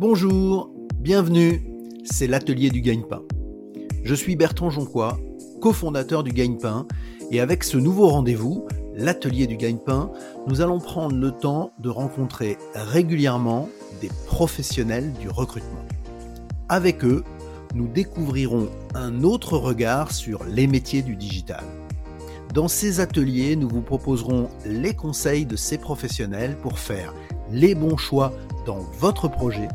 Bonjour, bienvenue, c'est l'atelier du gagne-pain. Je suis Bertrand Jonquois, cofondateur du gagne-pain, et avec ce nouveau rendez-vous, l'atelier du gagne-pain, nous allons prendre le temps de rencontrer régulièrement des professionnels du recrutement. Avec eux, nous découvrirons un autre regard sur les métiers du digital. Dans ces ateliers, nous vous proposerons les conseils de ces professionnels pour faire les bons choix dans votre projet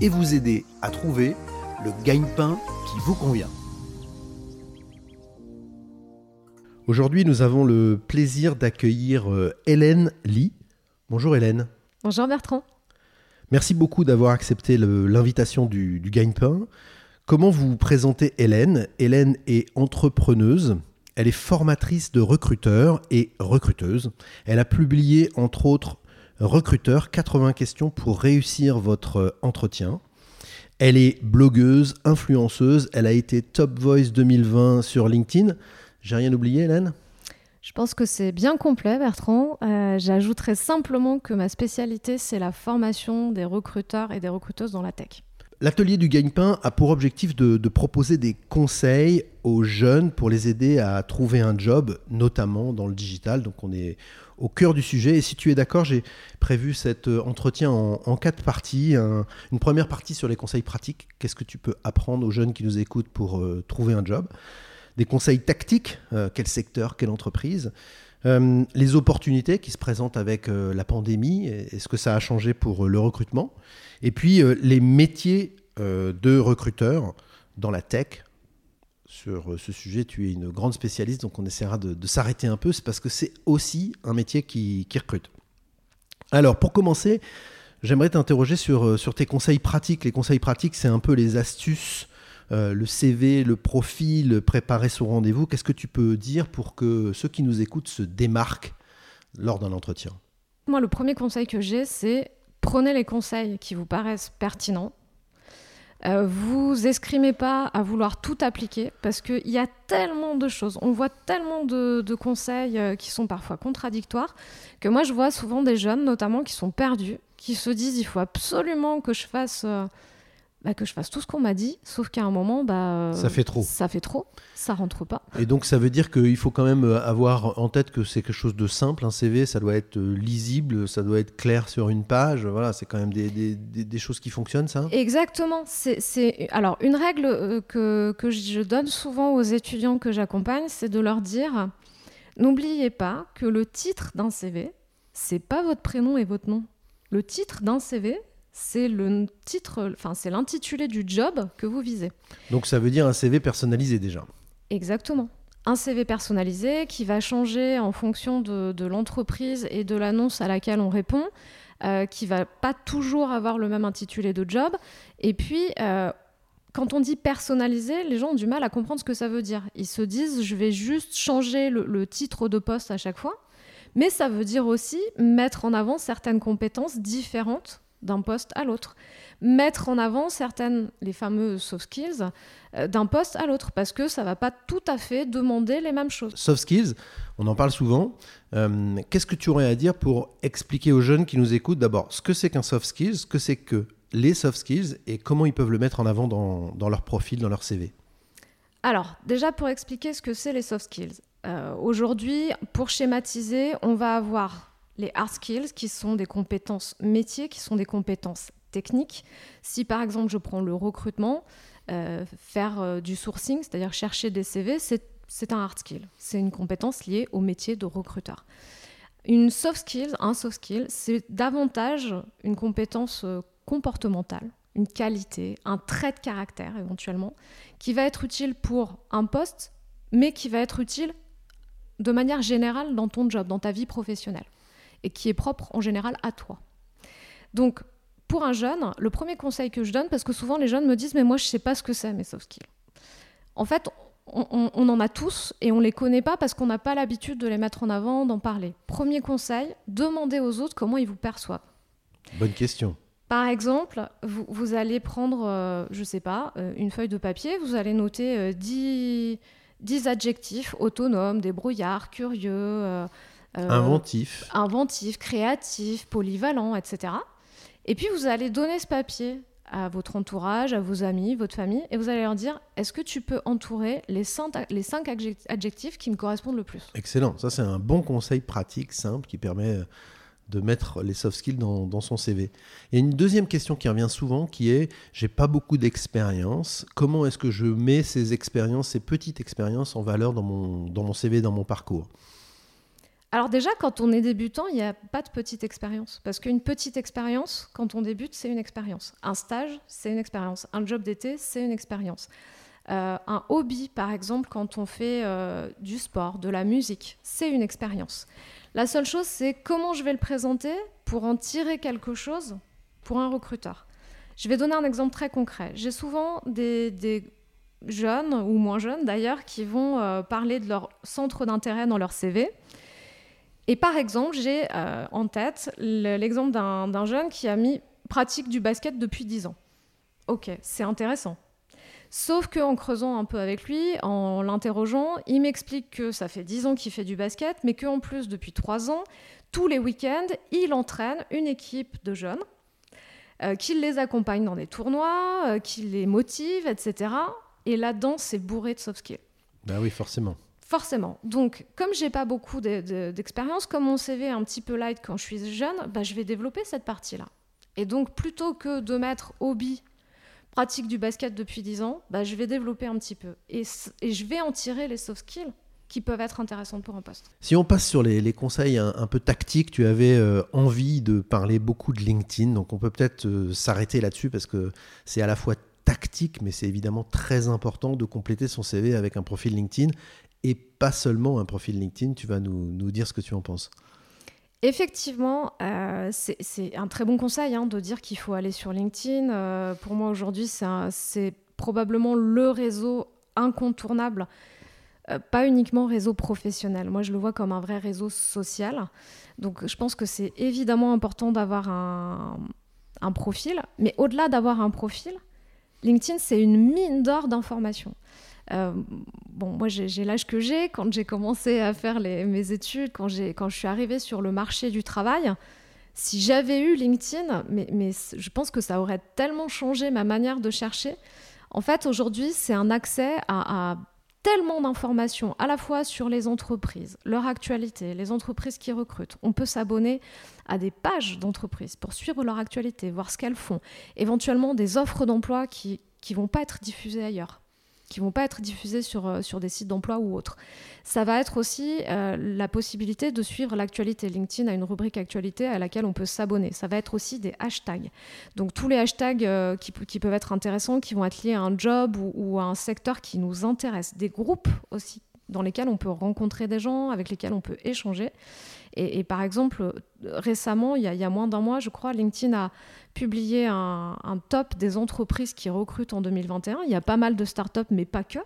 et vous aider à trouver le gagne-pain qui vous convient. Aujourd'hui, nous avons le plaisir d'accueillir euh, Hélène Lee. Bonjour Hélène. Bonjour Bertrand. Merci beaucoup d'avoir accepté l'invitation du, du gagne-pain. Comment vous présentez Hélène? Hélène est entrepreneuse. Elle est formatrice de recruteurs et recruteuse. Elle a publié entre autres Recruteur 80 questions pour réussir votre entretien. Elle est blogueuse, influenceuse. Elle a été Top Voice 2020 sur LinkedIn. J'ai rien oublié, Hélène? Je pense que c'est bien complet, Bertrand. Euh, j'ajouterais simplement que ma spécialité, c'est la formation des recruteurs et des recruteuses dans la tech. L'atelier du gagne-pain a pour objectif de, proposer des conseils aux jeunes pour les aider à trouver un job, notamment dans le digital. Donc on est au cœur du sujet. Et si tu es d'accord, j'ai prévu cet euh, entretien en, quatre parties. une première partie sur les conseils pratiques. Qu'est-ce que tu peux apprendre aux jeunes qui nous écoutent pour euh, trouver un job? Des conseils tactiques. Euh, quel secteur, quelle entreprise? Les opportunités qui se présentent avec la pandémie, est-ce que ça a changé pour le recrutement? Et puis les métiers de recruteurs dans la tech, sur euh, ce sujet. Tu es une grande spécialiste, donc on essaiera de, s'arrêter un peu. C'est parce que c'est aussi un métier qui, recrute. Alors, pour commencer, j'aimerais t'interroger sur, euh, sur tes conseils pratiques. Les conseils pratiques, c'est un peu les astuces, euh, le CV, le profil, préparer son rendez-vous. Qu'est-ce que tu peux dire pour que ceux qui nous écoutent se démarquent lors d'un entretien? Moi, le premier conseil que j'ai, c'est prenez les conseils qui vous paraissent pertinents. Euh, vous escrimez pas à vouloir tout appliquer parce qu'il y a tellement de choses, on voit tellement de, conseils euh, qui sont parfois contradictoires que moi je vois souvent des jeunes notamment qui sont perdus, qui se disent il faut absolument que je fasse euh, bah, que je fasse tout ce qu'on m'a dit, sauf qu'à un moment, bah, ça fait trop. Ça fait trop, ça rentre pas. Et donc ça veut dire qu'il faut quand même euh, avoir en tête que c'est quelque chose de simple. Un CV, ça doit être euh, lisible, ça doit être clair sur une page. Voilà, c'est quand même des, des, des, choses qui fonctionnent, ça? Exactement. C'est alors une règle euh, que, que je donne souvent aux étudiants que j'accompagne, c'est de leur dire n'oubliez pas que le titre d'un CV, c'est pas votre prénom et votre nom. Le titre d'un CV, c'est le titre, enfin c'est l'intitulé du job que vous visez. Donc ça veut dire un CV personnalisé déjà. Exactement. Un CV personnalisé qui va changer en fonction de, l'entreprise et de l'annonce à laquelle on répond, euh, qui va pas toujours avoir le même intitulé de job. Et puis, euh, quand on dit personnalisé, les gens ont du mal à comprendre ce que ça veut dire. Ils se disent, je vais juste changer le titre de poste à chaque fois. Mais ça veut dire aussi mettre en avant certaines compétences différentes d'un poste à l'autre. Mettre en avant certaines, les fameux soft skills, euh, d'un poste à l'autre, parce que ça ne va pas tout à fait demander les mêmes choses. Soft skills, on en parle souvent. Euh, qu'est-ce que tu aurais à dire pour expliquer aux jeunes qui nous écoutent d'abord ce que c'est qu'un soft skills, ce que c'est que les soft skills et comment ils peuvent le mettre en avant dans, dans leur profil, dans leur CV Alors, déjà pour expliquer ce que c'est les soft skills. Euh, aujourd'hui, pour schématiser, on va avoir les hard skills, qui sont des compétences métiers, qui sont des compétences techniques. Si par exemple je prends le recrutement, euh, faire euh, du sourcing, c'est-à-dire chercher des CV, c'est un hard skill. C'est une compétence liée au métier de recruteur. Une soft skill, un soft skill, c'est davantage une compétence euh, comportementale, une qualité, un trait de caractère éventuellement, qui va être utile pour un poste, mais qui va être utile de manière générale dans ton job, dans ta vie professionnelle et qui est propre en général à toi. Donc, pour un jeune, le premier conseil que je donne, parce que souvent les jeunes me disent, mais moi je ne sais pas ce que c'est mes soft skills. En fait, on, en a tous et on ne les connaît pas parce qu'on n'a pas l'habitude de les mettre en avant, d'en parler. Premier conseil, demandez aux autres comment ils vous perçoivent. Bonne question. Par exemple, vous, allez prendre, euh, je ne sais pas, euh, une feuille de papier, vous allez noter 10, euh, adjectifs autonomes, débrouillards, curieux, euh, inventif. Inventif, créatif, polyvalent, etc. Et puis vous allez donner ce papier à votre entourage, à vos amis, votre famille, et vous allez leur dire est-ce que tu peux entourer les cinq, les cinq adjectifs qui me correspondent le plus? Excellent, ça c'est un bon conseil pratique, simple, qui permet euh, de mettre les soft skills dans, son CV. Et une deuxième question qui revient souvent qui est j'ai pas beaucoup d'expérience, comment est-ce que je mets ces expériences, ces petites expériences en valeur dans mon, dans mon CV, dans mon parcours? Alors déjà, quand on est débutant, il n'y a pas de petite expérience. Parce qu'une petite expérience, quand on débute, c'est une expérience. Un stage, c'est une expérience. Un job d'été, c'est une expérience. Euh, un hobby, par exemple, quand on fait euh, du sport, de la musique, c'est une expérience. La seule chose, c'est comment je vais le présenter pour en tirer quelque chose pour un recruteur. Je vais donner un exemple très concret. J'ai souvent des, jeunes, ou moins jeunes d'ailleurs, qui vont euh, parler de leur centre d'intérêt dans leur CV. Et par exemple, j'ai en tête l'exemple d'un jeune qui a mis pratique du basket depuis 10 ans. Ok, c'est intéressant. Sauf qu'en creusant un peu avec lui, en l'interrogeant, il m'explique que ça fait 10 ans qu'il fait du basket, mais qu'en plus, depuis 3 ans, tous les week-ends, il entraîne une équipe de jeunes, euh, qu'il les accompagne dans des tournois, euh, qu'il les motive, etc. Et là-dedans, c'est bourré de soft skills. Ben oui, forcément. Forcément. Donc, comme j'ai pas beaucoup d'expérience, comme mon CV est un petit peu light quand je suis jeune, bah, je vais développer cette partie-là. Et donc, plutôt que de mettre hobby pratique du basket depuis 10 ans, bah, je vais développer un petit peu. Et, je vais en tirer les soft skills qui peuvent être intéressantes pour un poste. Si on passe sur les, conseils un, peu tactiques, tu avais euh, envie de parler beaucoup de LinkedIn, donc on peut peut-être euh, s'arrêter là-dessus parce que c'est à la fois tactique, mais c'est évidemment très important de compléter son CV avec un profil LinkedIn et pas seulement un profil LinkedIn. Tu vas nous, nous dire ce que tu en penses. Effectivement, euh, c'est un très bon conseil hein, de dire qu'il faut aller sur LinkedIn. Euh, pour moi, aujourd'hui, c'est probablement le réseau incontournable, euh, pas uniquement réseau professionnel. Moi, je le vois comme un vrai réseau social. Donc, je pense que c'est évidemment important d'avoir un, un profil. Mais au-delà d'avoir un profil, LinkedIn, c'est une mine d'or d'informations. Euh, bon, moi j'ai l'âge que j'ai. Quand j'ai commencé à faire mes études, quand, quand je suis arrivée sur le marché du travail, si j'avais eu LinkedIn, mais, je pense que ça aurait tellement changé ma manière de chercher. En fait, aujourd'hui, c'est un accès à, à tellement d'informations, à la fois sur les entreprises, leur actualité, les entreprises qui recrutent. On peut s'abonner à des pages d'entreprises pour suivre leur actualité, voir ce qu'elles font, éventuellement des offres d'emploi qui ne vont pas être diffusées ailleurs qui vont pas être diffusés sur, euh, sur des sites d'emploi ou autres. Ça va être aussi euh, la possibilité de suivre l'actualité. LinkedIn a une rubrique actualité à laquelle on peut s'abonner. Ça va être aussi des hashtags. Donc tous les hashtags euh, qui, qui, peuvent être intéressants, qui vont être liés à un job ou à un secteur qui nous intéresse. Des groupes aussi dans lesquels on peut rencontrer des gens, avec lesquels on peut échanger. Et, par exemple, récemment, il y, a, moins d'un mois, je crois, LinkedIn a publié un, top des entreprises qui recrutent en 2021. Il y a pas mal de startups, mais pas que.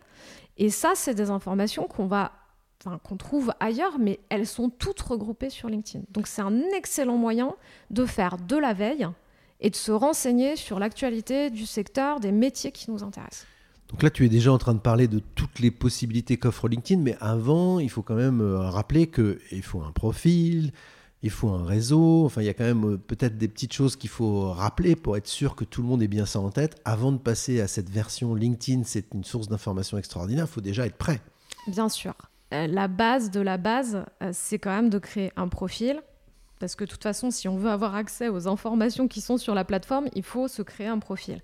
Et ça, c'est des informations qu'on va qu'on trouve ailleurs, mais elles sont toutes regroupées sur LinkedIn. Donc c'est un excellent moyen de faire de la veille et de se renseigner sur l'actualité du secteur, des métiers qui nous intéressent. Donc là, tu es déjà en train de parler de toutes les possibilités qu'offre LinkedIn, mais avant, il faut quand même euh, rappeler qu'il faut un profil, il faut un réseau, enfin il y a quand même euh, peut-être des petites choses qu'il faut rappeler pour être sûr que tout le monde ait bien ça en tête. Avant de passer à cette version LinkedIn, c'est une source d'information extraordinaire, il faut déjà être prêt. Bien sûr. Euh, la base de la base, c'est quand même de créer un profil. Parce que de toute façon, si on veut avoir accès aux informations qui sont sur la plateforme, il faut se créer un profil.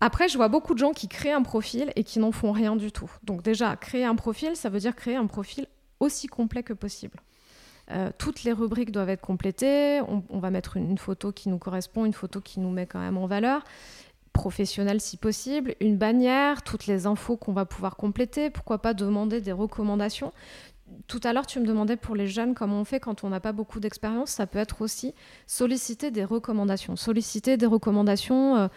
Après, je vois beaucoup de gens qui créent un profil et qui n'en font rien du tout. Donc déjà, créer un profil, ça veut dire créer un profil aussi complet que possible. Euh, toutes les rubriques doivent être complétées. On, va mettre une, photo qui nous correspond, une photo qui nous met quand même en valeur, professionnelle si possible, une bannière, toutes les infos qu'on va pouvoir compléter. Pourquoi pas demander des recommandations tout à l'heure, tu me demandais pour les jeunes comment on fait quand on n'a pas beaucoup d'expérience. Ça peut être aussi solliciter des recommandations. Solliciter des recommandations euh,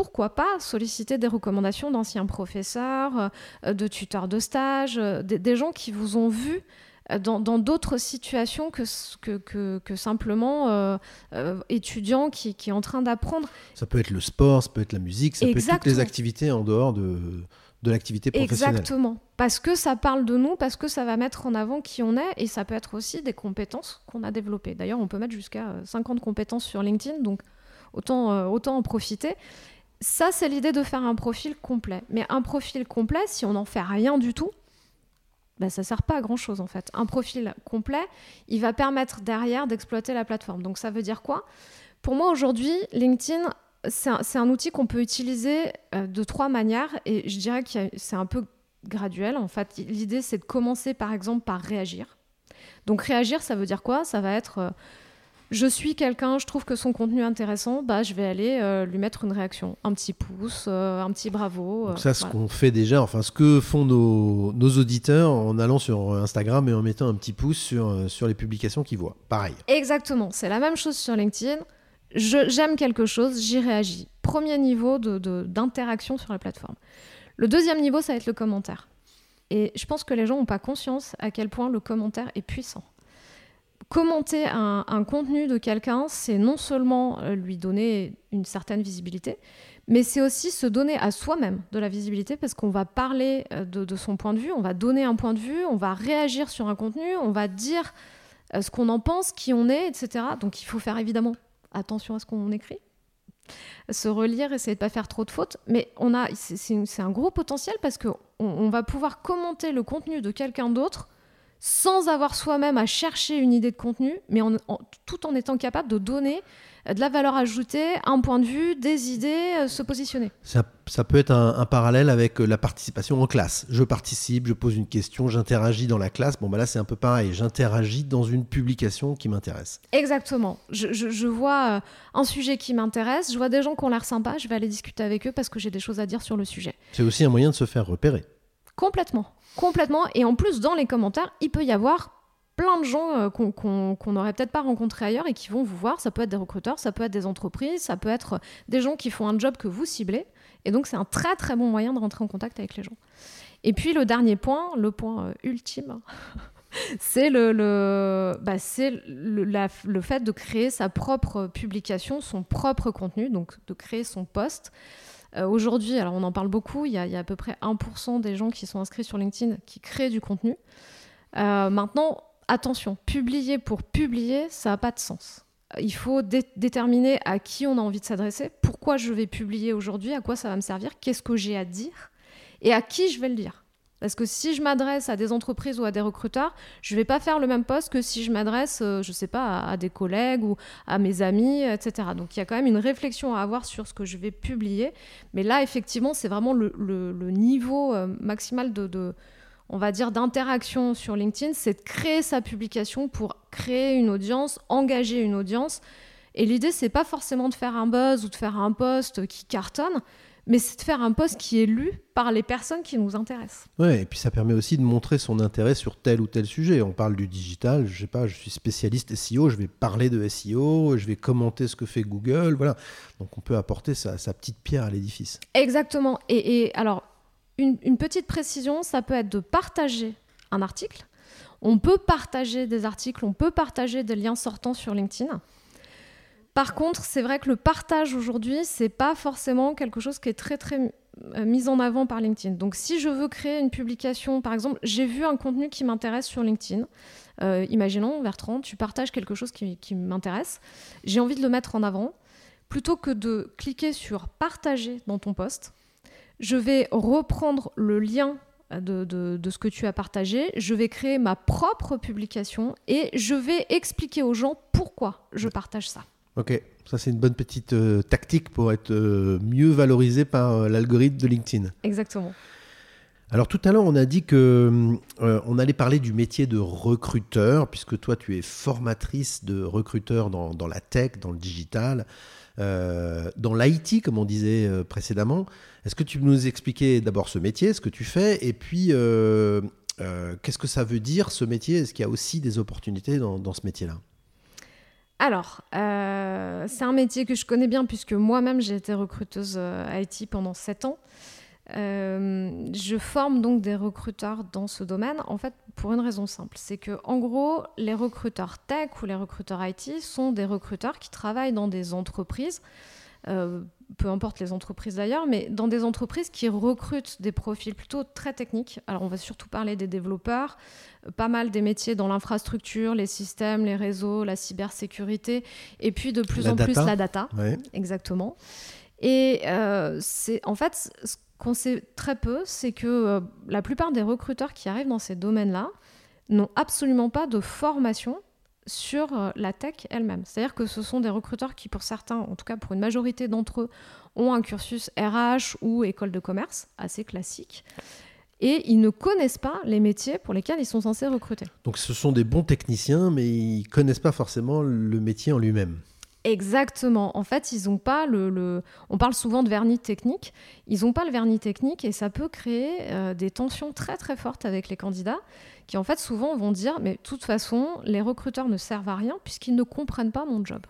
pourquoi pas solliciter des recommandations d'anciens professeurs, euh, de tuteurs de stage, euh, des, gens qui vous ont vu euh, dans d'autres situations que, que, que, simplement étudiants qui, qui, est en train d'apprendre. Ça peut être le sport, ça peut être la musique, ça peut être toutes les activités en dehors de, de l'activité professionnelle. Exactement. Parce que ça parle de nous, parce que ça va mettre en avant qui on est, et ça peut être aussi des compétences qu'on a développées. D'ailleurs, on peut mettre jusqu'à 50 compétences sur LinkedIn, donc autant, autant en profiter. Ça, c'est l'idée de faire un profil complet. Mais un profil complet, si on n'en fait rien du tout, bah, ça ne sert pas à grand chose en fait. Un profil complet, il va permettre derrière d'exploiter la plateforme. Donc ça veut dire quoi? Pour moi aujourd'hui, LinkedIn, c'est un, outil qu'on peut utiliser euh, de trois manières et je dirais que c'est un peu graduel. En fait, l'idée c'est de commencer par exemple par réagir. Donc réagir, ça veut dire quoi? Ça va être euh, je suis quelqu'un, je trouve que son contenu est intéressant, bah, je vais aller euh, lui mettre une réaction, un petit pouce, euh, un petit bravo. Donc ça, ce qu'on fait déjà, enfin ce que font nos, nos, auditeurs en allant sur Instagram et en mettant un petit pouce sur, sur les publications qu'ils voient. Pareil. Exactement, c'est la même chose sur LinkedIn. J'aime quelque chose, j'y réagis. Premier niveau d'interaction de, sur la plateforme. Le deuxième niveau, ça va être le commentaire. Et je pense que les gens n'ont pas conscience à quel point le commentaire est puissant commenter un, contenu de quelqu'un, c'est non seulement euh, lui donner une certaine visibilité, mais c'est aussi se donner à soi-même de la visibilité parce qu'on va parler euh, de, son point de vue, on va donner un point de vue, on va réagir sur un contenu, on va dire euh, ce qu'on en pense, qui on est, etc. Donc il faut faire évidemment attention à ce qu'on écrit, se relire, essayer de pas faire trop de fautes, mais on a, c'est un gros potentiel parce qu'on on va pouvoir commenter le contenu de quelqu'un d'autre sans avoir soi-même à chercher une idée de contenu, mais tout en étant capable de donner euh, de la valeur ajoutée, un point de vue, des idées, euh, se positionner. Ça, peut être un, parallèle avec euh, la participation en classe. Je participe, je pose une question, j'interagis dans la classe. Bon, bah là, c'est un peu pareil. J'interagis dans une publication qui m'intéresse. Exactement. Je, vois un sujet qui m'intéresse, je vois des gens qui ont l'air sympas, je vais aller discuter avec eux parce que j'ai des choses à dire sur le sujet. C'est aussi un moyen de se faire repérer. Complètement. Complètement. Et en plus, dans les commentaires, il peut y avoir plein de gens euh, qu'on n'aurait peut-être pas rencontrés ailleurs et qui vont vous voir. Ça peut être des recruteurs, ça peut être des entreprises, ça peut être des gens qui font un job que vous ciblez. Et donc, c'est un très très bon moyen de rentrer en contact avec les gens. Et puis, le dernier point, le point euh, ultime, c'est le, bah, le, fait de créer sa propre publication, son propre contenu, donc de créer son poste. Euh, aujourd'hui, alors on en parle beaucoup, il y, a, à peu près 1% des gens qui sont inscrits sur LinkedIn qui créent du contenu. Euh, maintenant, attention, publier pour publier, ça n'a pas de sens. Il faut déterminer à qui on a envie de s'adresser, pourquoi je vais publier aujourd'hui, à quoi ça va me servir, qu'est-ce que j'ai à dire et à qui je vais le dire. Parce que si je m'adresse à des entreprises ou à des recruteurs, je ne vais pas faire le même poste que si je m'adresse, euh, je ne sais pas, à, des collègues ou à mes amis, etc. Donc il y a quand même une réflexion à avoir sur ce que je vais publier. Mais là, effectivement, c'est vraiment le, niveau euh, maximal de, on va dire, d'interaction sur LinkedIn, c'est de créer sa publication pour créer une audience, engager une audience. Et l'idée, c'est pas forcément de faire un buzz ou de faire un post qui cartonne, mais c'est de faire un post qui est lu par les personnes qui nous intéressent. Ouais, et puis ça permet aussi de montrer son intérêt sur tel ou tel sujet. On parle du digital, je sais pas, je suis spécialiste SEO, je vais parler de SEO, je vais commenter ce que fait Google, voilà. Donc on peut apporter sa, petite pierre à l'édifice. Exactement. Et, alors, une, une petite précision, ça peut être de partager un article. On peut partager des articles, on peut partager des liens sortants sur LinkedIn. Par contre, c'est vrai que le partage aujourd'hui, c'est pas forcément quelque chose qui est très très euh, mis en avant par LinkedIn. Donc si je veux créer une publication, par exemple, j'ai vu un contenu qui m'intéresse sur LinkedIn. Euh, imaginons, Bertrand, tu partages quelque chose qui, m'intéresse. J'ai envie de le mettre en avant. Plutôt que de cliquer sur partager dans ton poste, je vais reprendre le lien de, de, ce que tu as partagé, je vais créer ma propre publication et je vais expliquer aux gens pourquoi je partage ça. Ok, ça c'est une bonne petite euh, tactique pour être euh, mieux valorisé par euh, l'algorithme de LinkedIn. Exactement. Alors tout à l'heure, on a dit que on allait parler du métier de recruteur, puisque toi tu es formatrice de recruteur dans, dans la tech, dans le digital, dans l'IT, comme on disait précédemment. Est-ce que tu peux nous expliquer d'abord ce métier, ce que tu fais, et puis qu'est-ce que ça veut dire ce métier? Est-ce qu'il y a aussi des opportunités dans, dans ce métier-là? Alors, euh, c'est un métier que je connais bien puisque moi-même j'ai été recruteuse euh, IT pendant 7 ans. Euh, je forme donc des recruteurs dans ce domaine, en fait, pour une raison simple. C'est que, en gros, les recruteurs tech ou les recruteurs IT sont des recruteurs qui travaillent dans des entreprises peu importe les entreprises d'ailleurs, mais dans des entreprises qui recrutent des profils plutôt très techniques. Alors on va surtout parler des développeurs, pas mal des métiers dans l'infrastructure, les systèmes, les réseaux, la cybersécurité, et puis de plus en plus la data. Exactement. Et euh, c'est en fait ce qu'on sait très peu, c'est que euh, la plupart des recruteurs qui arrivent dans ces domaines-là n'ont absolument pas de formation sur euh, la tech elle-même. C'est-à-dire que ce sont des recruteurs qui, pour certains, en tout cas pour une majorité d'entre eux, ont un cursus RH ou école de commerce assez classique. Et ils ne connaissent pas les métiers pour lesquels ils sont censés recruter. Donc ce sont des bons techniciens, mais ils ne connaissent pas forcément le métier en lui-même. Exactement. En fait, ils n'ont pas le, On parle souvent de vernis technique. Ils n'ont pas le vernis technique et ça peut créer euh, des tensions très très fortes avec les candidats qui en fait souvent vont dire mais de toute façon les recruteurs ne servent à rien puisqu'ils ne comprennent pas mon job.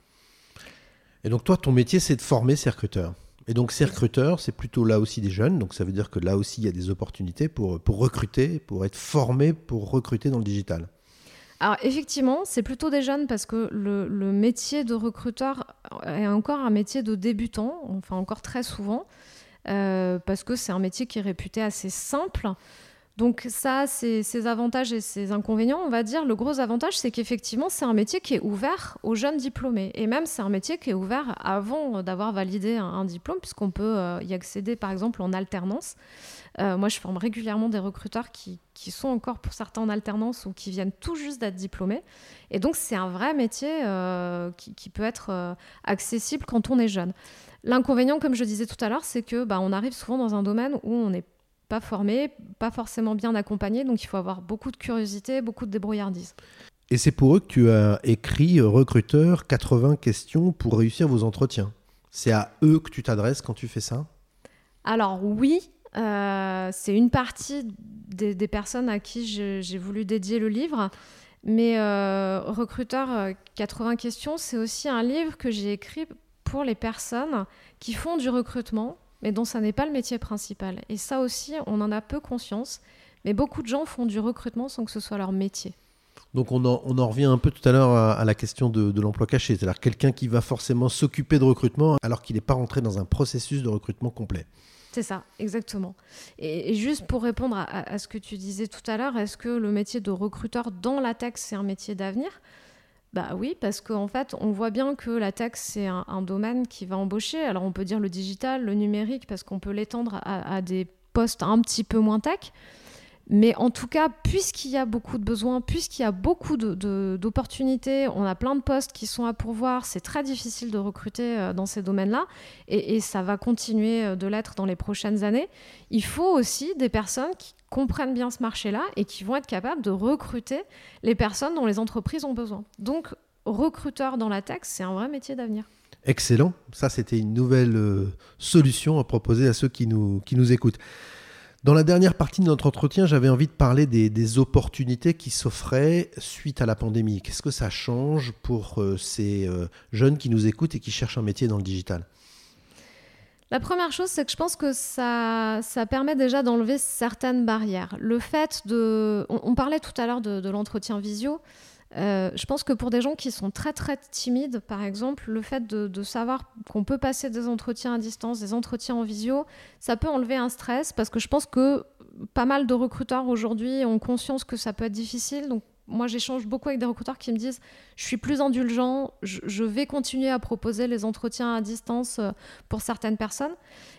Et donc toi, ton métier, c'est de former ces recruteurs. Et donc ces recruteurs, c'est plutôt là aussi des jeunes. Donc ça veut dire que là aussi, il y a des opportunités pour, pour recruter, pour être formé, pour recruter dans le digital. Alors effectivement, c'est plutôt des jeunes parce que le, métier de recruteur est encore un métier de débutant, enfin encore très souvent, euh, parce que c'est un métier qui est réputé assez simple. Donc ça, c'est ses avantages et ses inconvénients, on va dire. Le gros avantage, c'est qu'effectivement, c'est un métier qui est ouvert aux jeunes diplômés. Et même, c'est un métier qui est ouvert avant d'avoir validé un, diplôme, puisqu'on peut euh, y accéder, par exemple, en alternance. Euh, moi, je forme régulièrement des recruteurs qui, sont encore pour certains en alternance ou qui viennent tout juste d'être diplômés. Et donc, c'est un vrai métier euh, qui, peut être accessible quand on est jeune. L'inconvénient, comme je disais tout à l'heure, c'est que bah, on arrive souvent dans un domaine où on n'est pas formé, pas forcément bien accompagné, donc il faut avoir beaucoup de curiosité, beaucoup de débrouillardise. Et c'est pour eux que tu as écrit Recruteur 80 questions pour réussir vos entretiens. C'est à eux que tu t'adresses quand tu fais ça? Alors oui, euh, c'est une partie des, personnes à qui j'ai voulu dédier le livre. Mais euh, Recruteur 80 euh, questions, c'est aussi un livre que j'ai écrit pour les personnes qui font du recrutement, mais dont ça n'est pas le métier principal. Et ça aussi, on en a peu conscience. Mais beaucoup de gens font du recrutement sans que ce soit leur métier. Donc on en, on en revient un peu tout à l'heure à, la question de, de l'emploi caché, c'est-à-dire quelqu'un qui va forcément s'occuper de recrutement alors qu'il n'est pas rentré dans un processus de recrutement complet. C'est ça, exactement. Et, juste pour répondre à, ce que tu disais tout à l'heure, est-ce que le métier de recruteur dans la tech, c'est un métier d'avenir? Bah oui, parce qu'en fait, on voit bien que la tech, c'est un, domaine qui va embaucher. Alors, on peut dire le digital, le numérique, parce qu'on peut l'étendre à, des postes un petit peu moins tech. Mais en tout cas, puisqu'il y a beaucoup de besoins, puisqu'il y a beaucoup d'opportunités, on a plein de postes qui sont à pourvoir, c'est très difficile de recruter euh, dans ces domaines-là, et, ça va continuer euh, de l'être dans les prochaines années. Il faut aussi des personnes qui comprennent bien ce marché-là et qui vont être capables de recruter les personnes dont les entreprises ont besoin. Donc, recruteur dans la tech, c'est un vrai métier d'avenir. Excellent. Ça, c'était une nouvelle euh, solution à proposer à ceux qui nous, qui nous écoutent. Dans la dernière partie de notre entretien, j'avais envie de parler des, opportunités qui s'offraient suite à la pandémie. Qu'est-ce que ça change pour euh, ces euh, jeunes qui nous écoutent et qui cherchent un métier dans le digital? La première chose, c'est que je pense que ça, permet déjà d'enlever certaines barrières. Le fait de... On, parlait tout à l'heure de l'entretien visio. Euh, je pense que pour des gens qui sont très très timides, par exemple, le fait de, savoir qu'on peut passer des entretiens à distance, des entretiens en visio, ça peut enlever un stress parce que je pense que pas mal de recruteurs aujourd'hui ont conscience que ça peut être difficile. Moi, j'échange beaucoup avec des recruteurs qui me disent je suis plus indulgent, je, vais continuer à proposer les entretiens à distance euh, pour certaines personnes.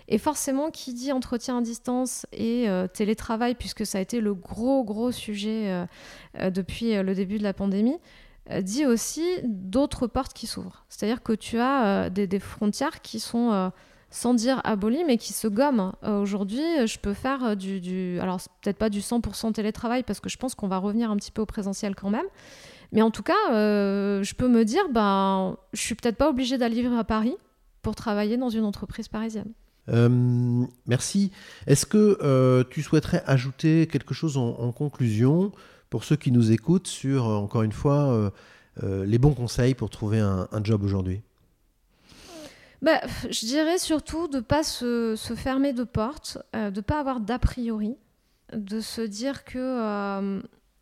Et forcément, qui dit entretien à distance et euh, télétravail, puisque ça a été le gros, gros sujet euh, depuis le début de la pandémie, dit aussi d'autres portes qui s'ouvrent. C'est-à-dire que tu as des, des, frontières qui sont sans dire aboli, mais qui se gomme. Euh, aujourd'hui, je peux faire euh, du, alors peut-être pas du 100% télétravail parce que je pense qu'on va revenir un petit peu au présentiel quand même. Mais en tout cas, euh, je peux me dire, ben, je suis peut-être pas obligée d'aller vivre à Paris pour travailler dans une entreprise parisienne. merci. Est-ce que tu souhaiterais ajouter quelque chose en, conclusion pour ceux qui nous écoutent sur, encore une fois, les bons conseils pour trouver un job aujourd'hui? Bah, Je dirais surtout de ne pas se, fermer de porte, euh, de ne pas avoir d'a priori, de se dire que, euh,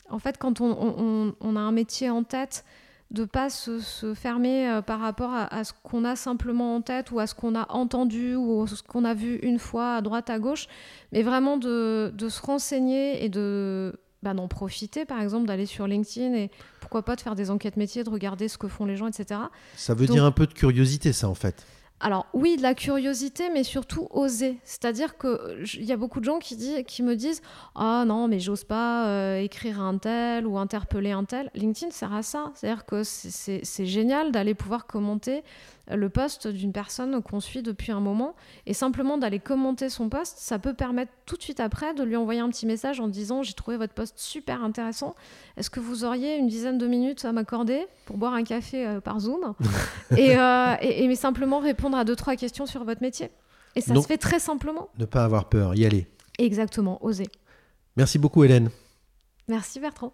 en fait, quand on, a un métier en tête, de pas se, fermer euh, par rapport à, ce qu'on a simplement en tête ou à ce qu'on a entendu ou ce qu'on a vu une fois à droite, à gauche, mais vraiment de, se renseigner et de bah, d'en profiter, par exemple, d'aller sur LinkedIn et pourquoi pas de faire des enquêtes métiers, de regarder ce que font les gens, etc. Ça veut dire un peu de curiosité, ça, en fait. Alors oui, de la curiosité, mais surtout oser. C'est-à-dire qu'il y a beaucoup de gens qui, me disent « Ah non, mais j'ose pas euh, écrire un tel ou interpeller un tel ». LinkedIn sert à ça. C'est-à-dire que c'est génial d'aller pouvoir commenter le poste d'une personne qu'on suit depuis un moment. Et simplement d'aller commenter son poste, ça peut permettre tout de suite après de lui envoyer un petit message en disant J'ai trouvé votre poste super intéressant. Est-ce que vous auriez une dizaine de minutes à m'accorder pour boire un café euh, par Zoom euh, et, mais simplement répondre à deux, trois questions sur votre métier? Et ça se fait très simplement. Ne pas avoir peur, y aller. Exactement, oser. Merci beaucoup, Hélène. Merci, Bertrand.